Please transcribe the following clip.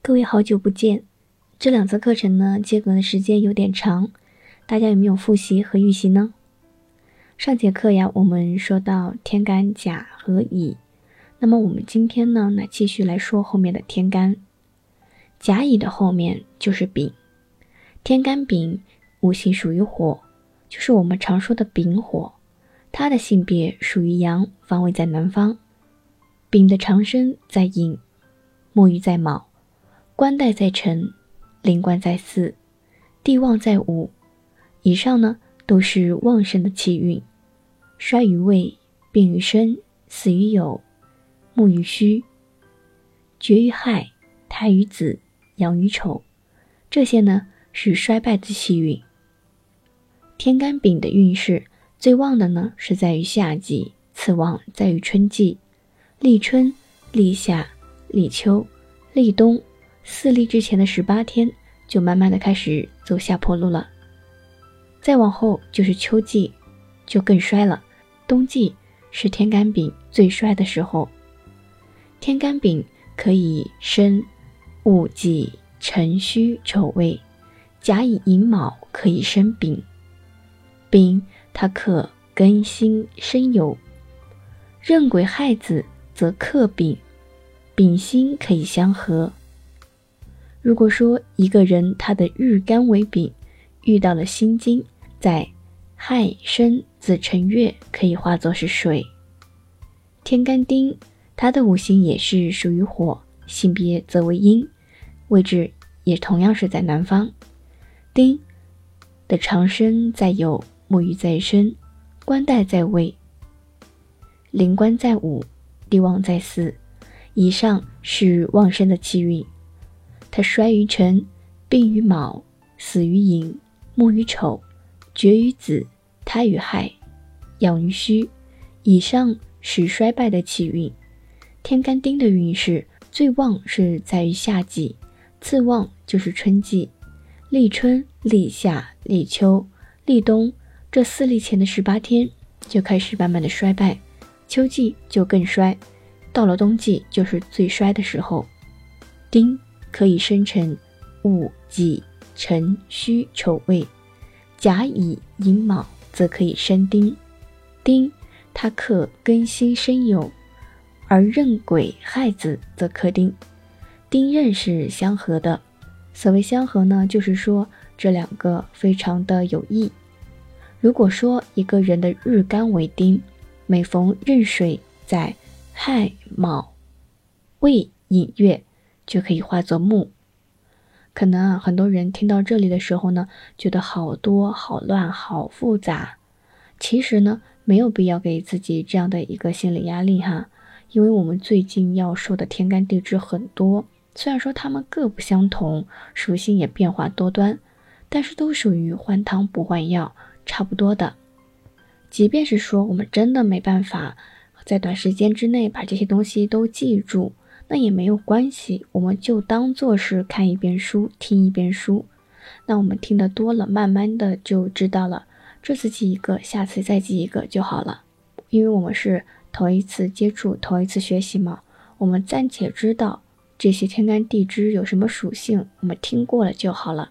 各位好久不见，这两次课程呢间隔的时间有点长，大家有没有复习和预习呢？上节课呀，我们说到天干甲和乙，那么我们今天呢，来继续来说后面的天干。甲乙的后面就是丙，天干丙五行属于火，就是我们常说的丙火，它的性别属于阳，方位在南方，丙的长生在寅，木鱼在卯。官带在辰，灵官在巳，地旺在午。以上呢都是旺盛的气运。衰于未，病于申，死于酉，木于戌，绝于亥，胎于子，养于丑。这些呢是衰败的气运。天干丙的运势最旺的呢是在于夏季，次旺在于春季，立春、立夏、立秋、立冬。四立之前的十八天，就慢慢的开始走下坡路了。再往后就是秋季，就更衰了。冬季是天干丙最衰的时候。天干丙可以生戊己辰戌丑未，甲乙寅卯可以生丙。丙它克庚辛申酉，壬癸亥子则克丙，丙辛可以相合。如果说一个人他的日干为丙，遇到了辛金，在亥申子辰月可以化作是水。天干丁，它的五行也是属于火，性别则为阴，位置也同样是在南方。丁的长生在酉，木鱼在申，官带在未，灵官在午，地旺在巳。以上是旺盛的气运。他衰于辰，病于卯，死于寅，木于丑，绝于子，胎于亥，养于戌。以上是衰败的气运。天干丁的运势最旺是在于夏季，次旺就是春季。立春、立夏、立秋、立冬这四立前的十八天就开始慢慢的衰败，秋季就更衰，到了冬季就是最衰的时候。丁。可以生成戊己辰戌丑未，甲乙寅卯则可以生丁。丁它克庚辛申酉，而壬癸亥子则克丁。丁壬是相合的。所谓相合呢，就是说这两个非常的有益。如果说一个人的日干为丁，每逢壬水在亥卯未寅月。就可以化作木。可能啊，很多人听到这里的时候呢，觉得好多、好乱、好复杂。其实呢，没有必要给自己这样的一个心理压力哈，因为我们最近要说的天干地支很多，虽然说它们各不相同，属性也变化多端，但是都属于换汤不换药，差不多的。即便是说我们真的没办法在短时间之内把这些东西都记住。那也没有关系，我们就当做是看一遍书，听一遍书。那我们听得多了，慢慢的就知道了。这次记一个，下次再记一个就好了。因为我们是头一次接触，头一次学习嘛，我们暂且知道这些天干地支有什么属性，我们听过了就好了。